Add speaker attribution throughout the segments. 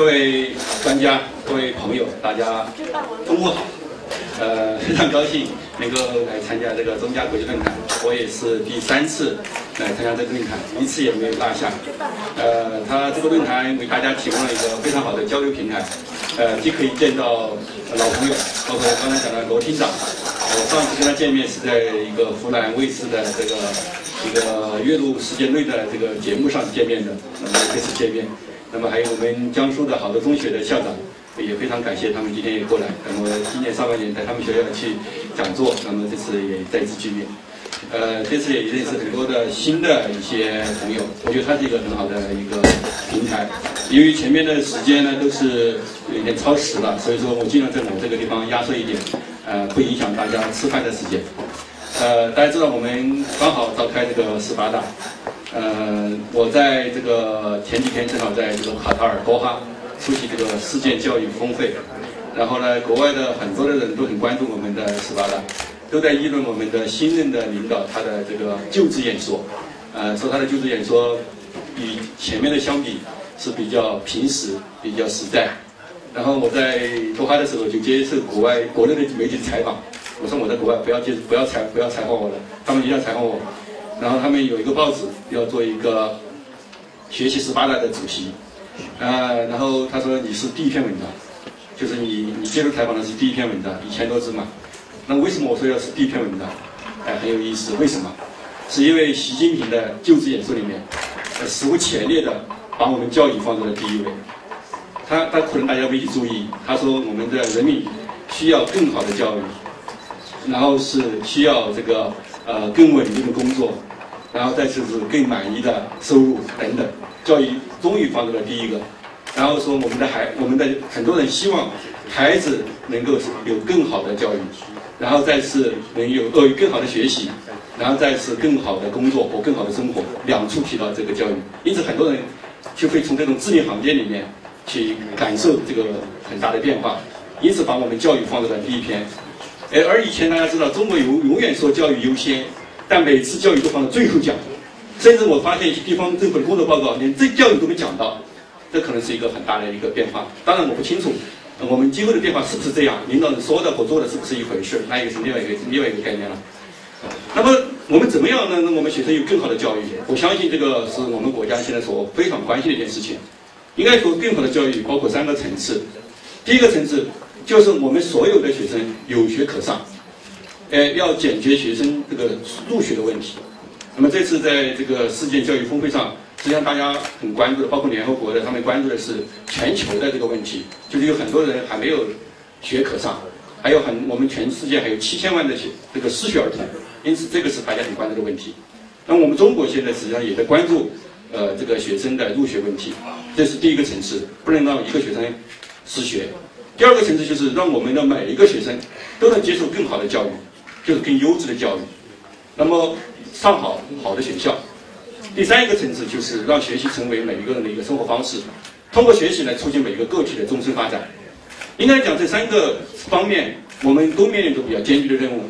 Speaker 1: 各位专家、各位朋友，大家中午好。呃，非常高兴能够来参加这个中加国际论坛，我也是第三次来参加这个论坛，一次也没有落下。呃，他这个论坛为大家提供了一个非常好的交流平台，呃，既可以见到老朋友，包括刚才讲的罗厅长，我上次跟他见面是在一个湖南卫视的这个一个阅读时间内的这个节目上见面的，那么这次见面，那么还有我们江苏的好多中学的校长。也非常感谢他们今天也过来。那么今年上半年在他们学校去讲座，那么这次也再次见面。呃，这次也认识很多的新的一些朋友，我觉得它是一个很好的一个平台。由于前面的时间呢都是有点超时了，所以说我尽量在我这个地方压缩一点，呃，不影响大家吃饭的时间。呃，大家知道我们刚好召开这个十八大，呃，我在这个前几天正好在这个卡塔尔多哈。出席这个世界教育峰会，然后呢，国外的很多的人都很关注我们的斯巴达，都在议论我们的新任的领导他的这个就职演说，呃，说他的就职演说与前面的相比是比较平实、比较实在。然后我在多哈的时候就接受国外国内的媒体采访，我说我在国外不要接不要采不要采访我了，他们一定要采访我。然后他们有一个报纸要做一个学习十八大的主题。呃，然后他说你是第一篇文章，就是你你接受采访的是第一篇文章，一千多字嘛。那为什么我说要是第一篇文章？哎，很有意思。为什么？是因为习近平的就职演说里面，呃史无前例的把我们教育放在了第一位。他他可能大家没去注意，他说我们的人民需要更好的教育，然后是需要这个呃更稳定的工作，然后再就是更满意的收入等等。教育终于放在了第一个，然后说我们的孩，我们的很多人希望孩子能够有更好的教育，然后再次能有呃更好的学习，然后再次更好的工作或更好的生活，两处提到这个教育。因此很多人就会从这种字里行间里面去感受这个很大的变化，因此把我们教育放在了第一篇。而而以前大家知道，中国永永远说教育优先，但每次教育都放在最后讲。甚至我发现一些地方政府的工作报告连这教育都没讲到，这可能是一个很大的一个变化。当然我不清楚，我们今后的变化是不是这样，领导人说的和做的是不是一回事，那也是另外一个另外一个概念了。那么我们怎么样能让我们学生有更好的教育？我相信这个是我们国家现在所非常关心的一件事情。应该说，更好的教育包括三个层次。第一个层次就是我们所有的学生有学可上，呃，要解决学生这个入学的问题。那么这次在这个世界教育峰会上，实际上大家很关注的，包括联合国的，他们关注的是全球的这个问题，就是有很多人还没有学可上，还有很我们全世界还有七千万的学这个失学儿童，因此这个是大家很关注的问题。那我们中国现在实际上也在关注呃这个学生的入学问题，这是第一个层次，不能让一个学生失学。第二个层次就是让我们的每一个学生都能接受更好的教育，就是更优质的教育。那么上好好的学校，第三一个层次就是让学习成为每一个人的一个生活方式，通过学习来促进每一个个体的终身发展。应该讲这三个方面，我们都面临着比较艰巨的任务。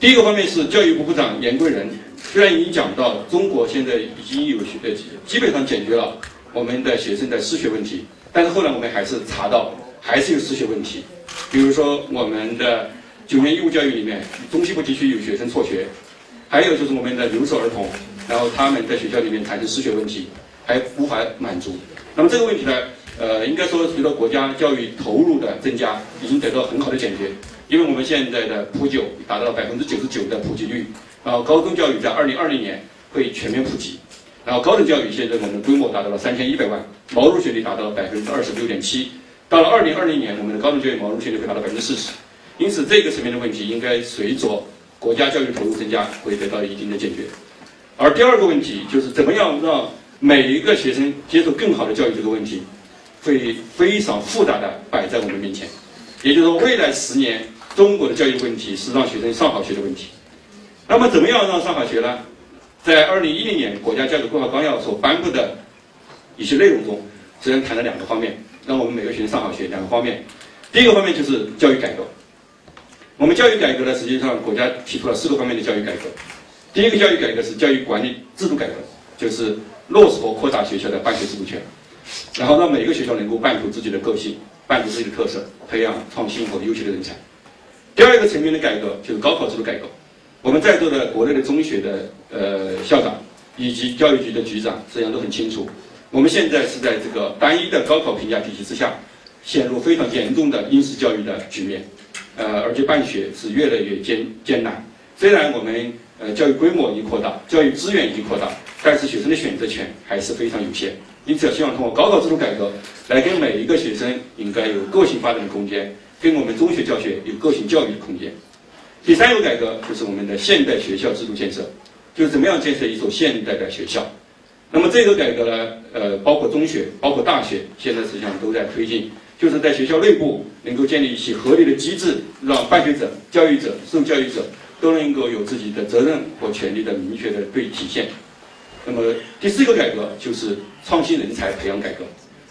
Speaker 1: 第一个方面是教育部部长严贵仁，虽然已经讲到中国现在已经有学呃基本上解决了我们的学生的失学问题，但是后来我们还是查到还是有失学问题，比如说我们的九年义务教育里面，中西部地区有学生辍学。还有就是我们的留守儿童，然后他们在学校里面产生失学问题，还无法满足。那么这个问题呢，呃，应该说随着国家教育投入的增加，已经得到很好的解决。因为我们现在的普九达到了百分之九十九的普及率，然后高中教育在二零二零年会全面普及，然后高等教育现在我们规模达到了三千一百万，毛入学率达到了百分之二十六点七。到了二零二零年，我们的高等教育毛入学率会达到百分之四十。因此，这个层面的问题应该随着。国家教育投入增加会得到一定的解决，而第二个问题就是怎么样让每一个学生接受更好的教育这个问题，会非常复杂的摆在我们面前。也就是说，未来十年中国的教育问题是让学生上好学的问题。那么，怎么样让上好学呢？在二零一零年国家教育规划纲要所颁布的一些内容中，实际上谈了两个方面，让我们每个学生上好学。两个方面，第一个方面就是教育改革。我们教育改革呢，实际上国家提出了四个方面的教育改革。第一个教育改革是教育管理制度改革，就是落实和扩大学校的办学自主权。然后让每个学校能够办出自己的个性，办出自己的特色，培养创新和优秀的人才。第二个层面的改革就是高考制度改革。我们在座的国内的中学的呃校长以及教育局的局长实际上都很清楚，我们现在是在这个单一的高考评价体系之下，陷入非常严重的应试教育的局面，呃，而且办学是越来越艰艰难。虽然我们呃教育规模已经扩大，教育资源已经扩大，但是学生的选择权还是非常有限。因此，希望通过高考制度改革，来给每一个学生应该有个性发展的空间，给我们中学教学有个性教育的空间。第三个改革就是我们的现代学校制度建设，就是怎么样建设一所现代的学校。那么这个改革呢，呃，包括中学，包括大学，现在实际上都在推进，就是在学校内部能够建立一些合理的机制，让办学者、教育者、受教育者都能够有自己的责任和权利的明确的对体现。那么第四个改革就是创新人才培养改革，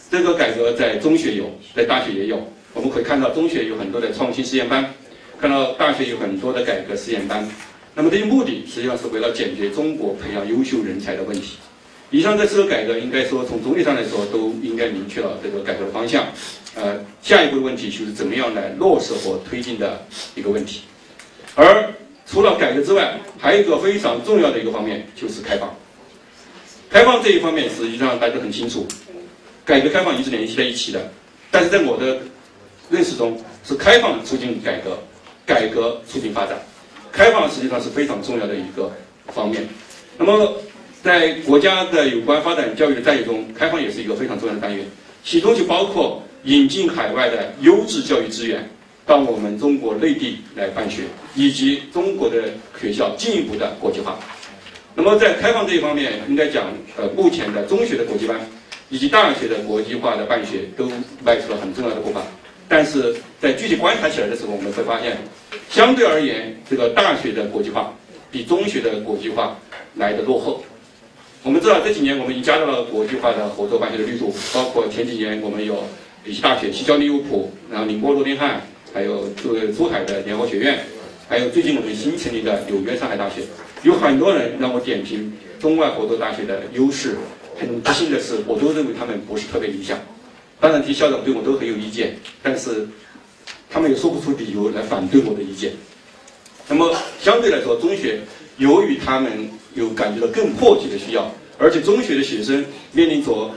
Speaker 1: 这个改革在中学有，在大学也有。我们可以看到，中学有很多的创新实验班。看到大学有很多的改革实验班，那么这些目的实际上是为了解决中国培养优秀人才的问题。以上这四个改革，应该说从总体上来说都应该明确了这个改革的方向。呃，下一步的问题就是怎么样来落实和推进的一个问题。而除了改革之外，还有一个非常重要的一个方面就是开放。开放这一方面实际上大家都很清楚，改革开放一直联系在一起的。但是在我的认识中，是开放促进改革。改革促进发展，开放实际上是非常重要的一个方面。那么，在国家的有关发展教育的战略中，开放也是一个非常重要的单元，其中就包括引进海外的优质教育资源到我们中国内地来办学，以及中国的学校进一步的国际化。那么，在开放这一方面，应该讲，呃，目前的中学的国际班以及大学的国际化的办学都迈出了很重要的步伐。但是在具体观察起来的时候，我们会发现，相对而言，这个大学的国际化比中学的国际化来的落后。我们知道这几年我们已经加大了国际化的合作办学的力度，包括前几年我们有一些大学，西交利物浦，然后宁波诺丁汉，还有这个珠海的联合学院，还有最近我们新成立的纽约上海大学，有很多人让我点评中外合作大学的优势，很不幸的是，我都认为他们不是特别理想。当然，提校长对我都很有意见，但是他们也说不出理由来反对我的意见。那么相对来说，中学由于他们有感觉到更迫切的需要，而且中学的学生面临着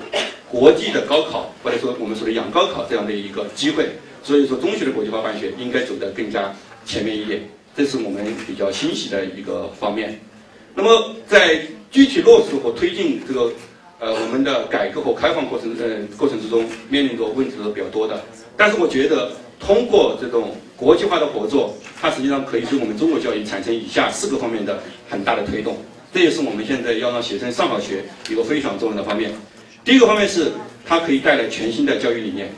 Speaker 1: 国际的高考，或者说我们说的养高考这样的一个机会，所以说中学的国际化办学应该走得更加前面一点，这是我们比较欣喜的一个方面。那么在具体落实和推进这个。呃，我们的改革和开放过程，呃，过程之中面临着问题是比较多的。但是我觉得，通过这种国际化的合作，它实际上可以对我们中国教育产生以下四个方面的很大的推动。这也是我们现在要让学生上好学一个非常重要的方面。第一个方面是，它可以带来全新的教育理念。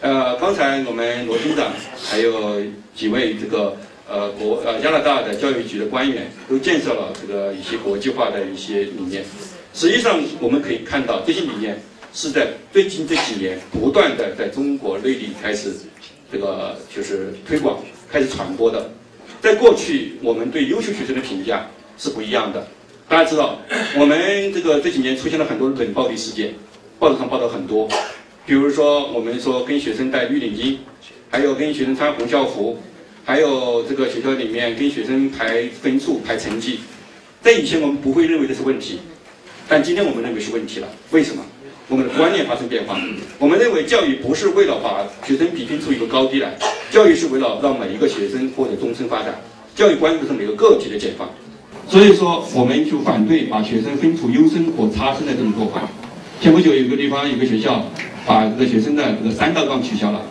Speaker 1: 呃，刚才我们罗厅长还有几位这个呃国呃加拿大的教育局的官员都建设了这个一些国际化的一些理念。实际上，我们可以看到这些理念是在最近这几年不断的在中国内地开始这个就是推广、开始传播的。在过去，我们对优秀学生的评价是不一样的。大家知道，我们这个这几年出现了很多冷暴力事件，报纸上报道很多。比如说，我们说跟学生戴绿领巾，还有跟学生穿红校服，还有这个学校里面跟学生排分数、排成绩。在以前，我们不会认为这是问题。但今天我们认为是问题了，为什么？我们的观念发生变化。我们认为教育不是为了把学生比拼出一个高低来，教育是为了让每一个学生获得终身发展。教育关注的是每个个体的解放。所以说，我们就反对把学生分出优生和差生的这种做法。前不久有个地方有个学校把这个学生的这个三道杠取消了，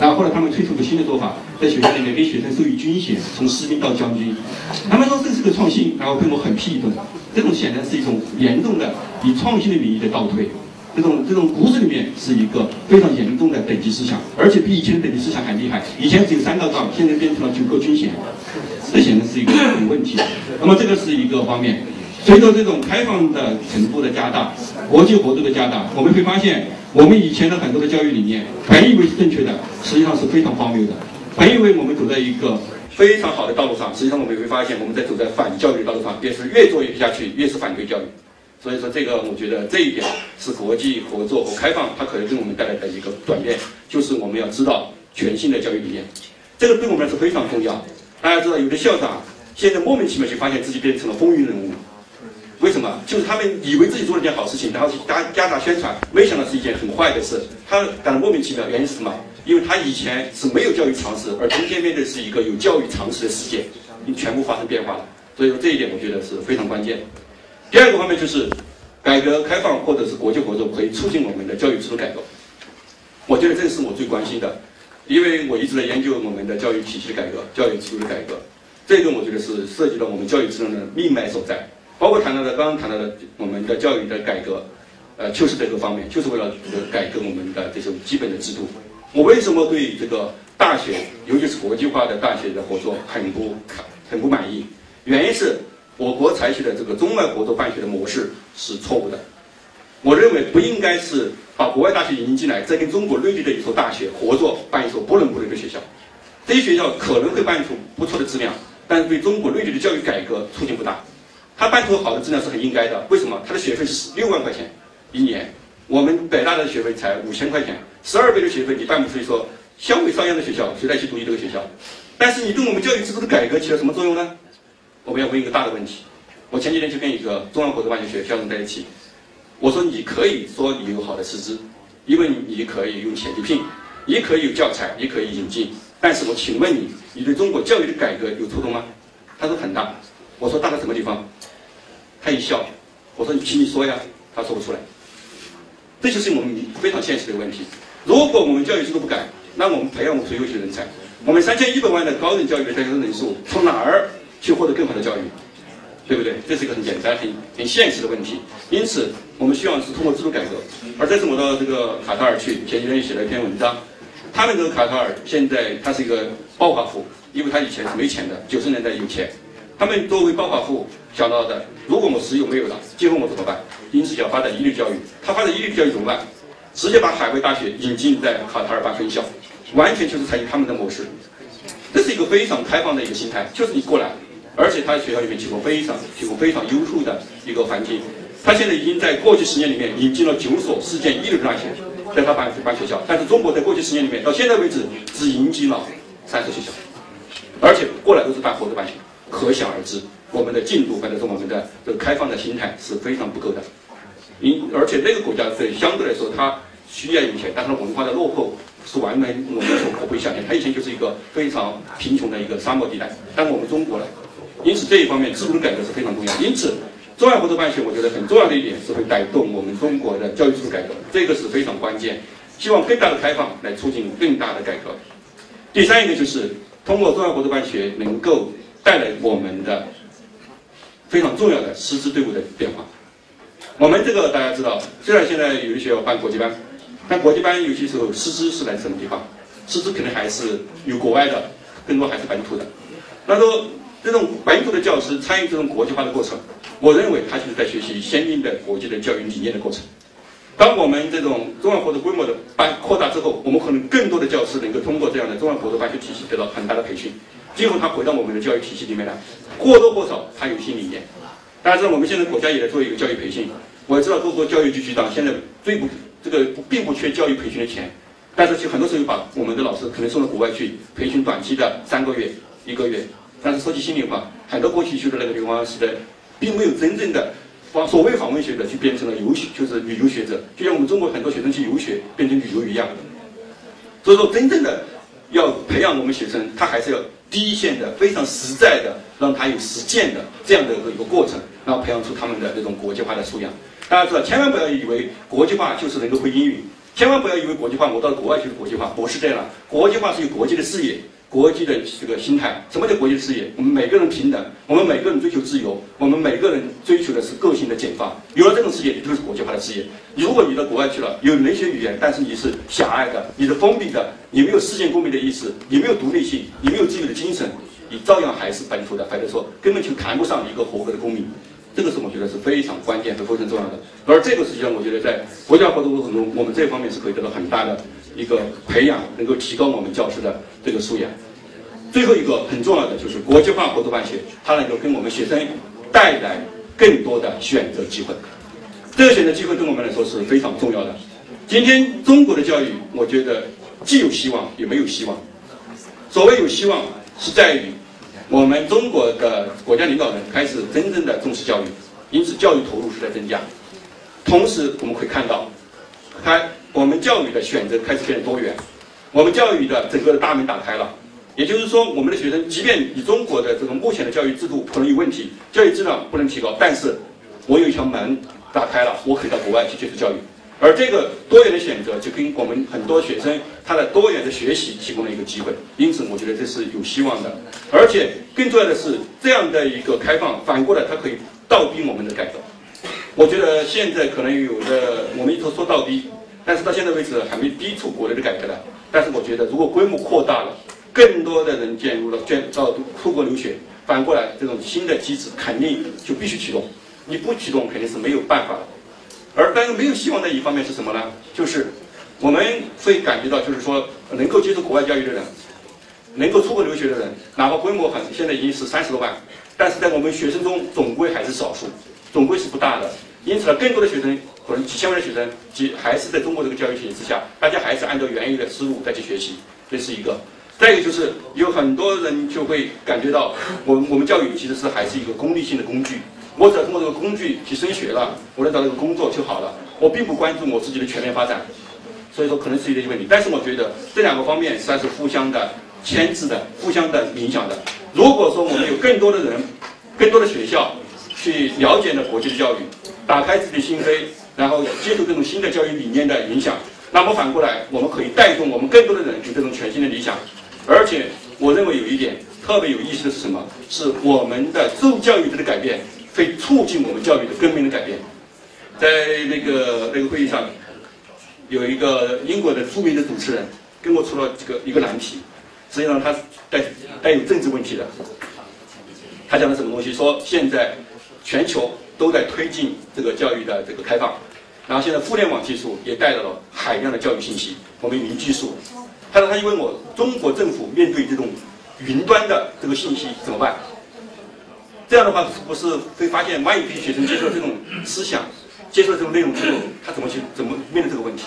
Speaker 1: 然后后来他们推出个新的做法，在学校里面给学生授予军衔，从士兵到将军。他们说这是个创新，然后被我很批一顿。这种显然是一种严重的以创新的名义的倒退，这种这种骨子里面是一个非常严重的等级思想，而且比以前的等级思想还厉害。以前只有三道杠，现在变成了九个军衔，这显然是一个有问题。那么这个是一个方面。随着这种开放的程度的加大，国际合作的加大，我们会发现，我们以前的很多的教育理念，本以为是正确的，实际上是非常荒谬的。本以为我们走在一个。非常好的道路上，实际上我们会发现，我们在走在反教育的道路上，便是越做越下去，越是反对教育。所以说这个我觉得这一点是国际合作和开放，它可能给我们带来的一个转变，就是我们要知道全新的教育理念，这个对我们来说非常重要。大家知道，有的校长现在莫名其妙就发现自己变成了风云人物，为什么？就是他们以为自己做了件好事情，然后去加加大宣传，没想到是一件很坏的事，他感到莫名其妙。原因是什么？因为他以前是没有教育常识，而今天面对是一个有教育常识的世界，已经全部发生变化了。所以说这一点我觉得是非常关键。第二个方面就是改革开放或者是国际合作可以促进我们的教育制度改革。我觉得这是我最关心的，因为我一直在研究我们的教育体系的改革、教育制度的改革。这个我觉得是涉及到我们教育制度的命脉所在，包括谈到的刚刚谈到的我们的教育的改革，呃，就是这个方面，就是为了改革我们的这种基本的制度。我为什么对这个大学，尤其是国际化的大学的合作很不很不满意？原因是。我国采取的这个中外合作办学的模式是错误的。我认为不应该是把国外大学引进进来，再跟中国内地的一所大学合作办一所不伦不类的学校。这些学校可能会办出不错的质量，但是对中国内地的教育改革促进不大。他办出好的质量是很应该的。为什么？他的学费是六万块钱一年，我们北大的学费才五千块钱，十二倍的学费你办不出一所相轨上样的学校，谁来去读你这个学校？但是你对我们教育制度的改革起了什么作用呢？我们要问一个大的问题。我前几天就跟一个中央合作办学校长在一起，我说你可以说你有好的师资，因为你可以用钱去聘，也可以有教材，也可以引进。但是我请问你，你对中国教育的改革有触动吗？他说很大。我说大在什么地方？他一笑。我说你请你说呀。他说不出来。这就是我们非常现实的问题。如果我们教育制度不改，那我们培养不出优秀人才。我们三千一百万的高等教育的学生人数从哪儿？去获得更好的教育，对不对？这是一个很简单、很很现实的问题。因此，我们希望是通过制度改革。而这次我到这个卡塔尔去，前几天写了一篇文章。他们这个卡塔尔现在它是一个暴发户，因为他以前是没钱的，九十年代有钱。他们作为暴发户想到的，如果我石油没有了，今后我怎么办？因此要发展一流教育。他发展一流教育怎么办？直接把海外大学引进在卡塔尔办分校，完全就是采用他们的模式。这是一个非常开放的一个心态，就是你过来。而且他在学校里面提供非常提供非常优秀的一个环境。他现在已经在过去十年里面引进了九所世界一流的大学，在他办办学校。但是中国在过去十年里面到现在为止只引进了三所学校，而且过来都是办合作办学。可想而知，我们的进度或者说我们的这个开放的心态是非常不够的。因而且那个国家是相对来说它需要有钱，但是文化的落后是完全我们所不会想象。它以前就是一个非常贫穷的一个沙漠地带，但是我们中国呢？因此这一方面制度的改革是非常重要。因此，中外合作办学我觉得很重要的一点是会带动我们中国的教育制度改革，这个是非常关键。希望更大的开放来促进更大的改革。第三一个就是通过中外合作办学能够带来我们的非常重要的师资队伍的变化。我们这个大家知道，虽然现在有的学校办国际班，但国际班有些时候师资是来自什么地方？师资肯定还是有国外的，更多还是本土的。那都。这种本土的教师参与这种国际化的过程，我认为他就是在学习先进的国际的教育理念的过程。当我们这种中外合作规模的办扩大之后，我们可能更多的教师能够通过这样的中外合作办学体系得到很大的培训，今后他回到我们的教育体系里面来，或多或少他有新理念。大家知道我们现在国家也在做一个教育培训，我知道各个教育局局长现在最不这个并不缺教育培训的钱，但是其实很多时候把我们的老师可能送到国外去培训短期的三个月、一个月。但是说句心里话，很多过去去的那个地方是的，并没有真正的把所谓访问学者去变成了游学，就是旅游学者，就像我们中国很多学生去游学变成旅游一样。所以说，真正的要培养我们学生，他还是要第一线的、非常实在的，让他有实践的这样的一个过程，然后培养出他们的这种国际化的素养。大家知道，千万不要以为国际化就是能够会英语，千万不要以为国际化我到国外去国际化，不是这样。国际化是有国际的视野。国际的这个心态，什么叫国际视野？我们每个人平等，我们每个人追求自由，我们每个人追求的是个性的解放。有了这种视野，你就是国际化的视野。如果你到国外去了，有那些语言，但是你是狭隘的，你是封闭的，你没有世界公民的意识，你没有独立性，你没有自由的精神，你照样还是本土的，或者说根本就谈不上一个合格的公民。这个是我觉得是非常关键和非常重要的。而这个实际上，我觉得在国家合作过程中，我们这方面是可以得到很大的。一个培养能够提高我们教师的这个素养。最后一个很重要的就是国际化合作办学，它能够跟我们学生带来更多的选择机会。这个选择机会对我们来说是非常重要的。今天中国的教育，我觉得既有希望也没有希望。所谓有希望，是在于我们中国的国家领导人开始真正的重视教育，因此教育投入是在增加。同时，我们可以看到，开我们教育的选择开始变得多元，我们教育的整个的大门打开了。也就是说，我们的学生，即便以中国的这种目前的教育制度可能有问题，教育质量不能提高，但是我有一条门打开了，我可以到国外去接受教育。而这个多元的选择，就跟我们很多学生他的多元的学习提供了一个机会。因此，我觉得这是有希望的。而且更重要的是，这样的一个开放，反过来它可以倒逼我们的改革。我觉得现在可能有的我们一直说倒逼，但是到现在为止还没逼出国内的改革来。但是我觉得，如果规模扩大了，更多的人进入了捐到出国留学，反过来这种新的机制肯定就必须启动，你不启动肯定是没有办法的。而但是没有希望的一方面是什么呢？就是我们会感觉到，就是说能够接受国外教育的人，能够出国留学的人，哪怕规模很现在已经是三十多万，但是在我们学生中总归还是少数，总归是不大的。因此呢，更多的学生可能几千万的学生，几还是在中国这个教育体系之下，大家还是按照原有的思路再去学习，这是一个。再一个就是有很多人就会感觉到，我我们教育其实是还是一个功利性的工具。我只要通过这个工具去升学了，我能找到一个工作就好了。我并不关注我自己的全面发展，所以说可能是一个问题。但是我觉得这两个方面实际上是互相的牵制的，互相的影响的。如果说我们有更多的人、更多的学校去了解了国际的教育，打开自己的心扉，然后接受这种新的教育理念的影响，那么反过来我们可以带动我们更多的人有这种全新的理想。而且，我认为有一点特别有意思的是什么？是我们的受教育的改变会促进我们教育的根本的改变。在那个那个会议上，有一个英国的著名的主持人跟我出了这个一个难题，实际上他带带有政治问题的。他讲的什么东西？说现在全球都在推进这个教育的这个开放，然后现在互联网技术也带来了海量的教育信息，我们云技术。他说：“他就问我，中国政府面对这种云端的这个信息怎么办？这样的话，不是会发现，万一批学生接受这种思想、接受这种内容之后，他怎么去怎么面对这个问题？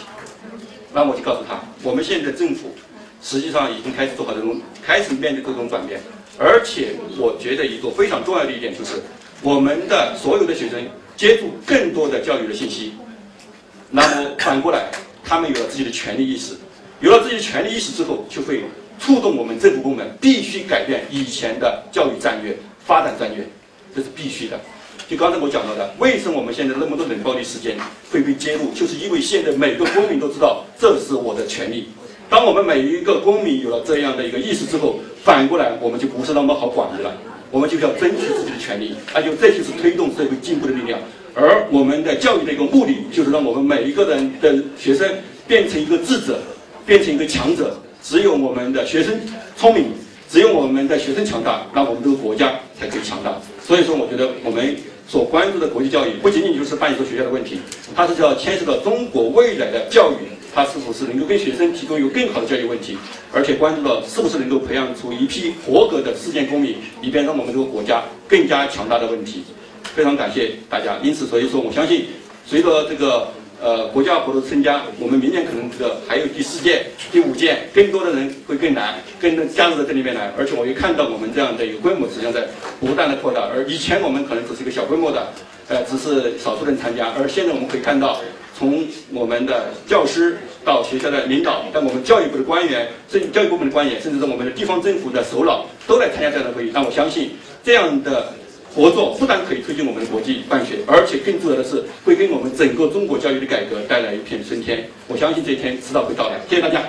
Speaker 1: 那我就告诉他，我们现在政府实际上已经开始做好这种，开始面对这种转变。而且，我觉得一个非常重要的一点就是，我们的所有的学生接触更多的教育的信息，那么反过来，他们有了自己的权利意识。”有了自己的权利意识之后，就会触动我们政府部门必须改变以前的教育战略、发展战略，这是必须的。就刚才我讲到的，为什么我们现在那么多冷暴力事件会被揭露，就是因为现在每个公民都知道这是我的权利。当我们每一个公民有了这样的一个意识之后，反过来我们就不是那么好管理了，我们就是要争取自己的权利，那就这就是推动社会进步的力量。而我们的教育的一个目的，就是让我们每一个人的学生变成一个智者。变成一个强者，只有我们的学生聪明，只有我们的学生强大，那我们这个国家才可以强大。所以说，我觉得我们所关注的国际教育，不仅仅就是办一所学校的问题，它是要牵涉到中国未来的教育，它是否是能够跟学生提供一个更好的教育问题，而且关注到是不是能够培养出一批合格的世界公民，以便让我们这个国家更加强大的问题。非常感谢大家。因此，所以说，我相信随着这个。呃，国家活动增加，我们明年可能这个还有第四届、第五届，更多的人会更难，更加入到这里面来。而且我也看到我们这样的一个规模实际上在不断的扩大。而以前我们可能只是一个小规模的，呃，只是少数人参加。而现在我们可以看到，从我们的教师到学校的领导，到我们教育部的官员，甚至教育部门的官员，甚至是我们的地方政府的首脑，都来参加这样的会议。但我相信这样的。合作不但可以推进我们的国际办学，而且更重要的是会给我们整个中国教育的改革带来一片春天。我相信这一天迟早会到来。谢谢大家。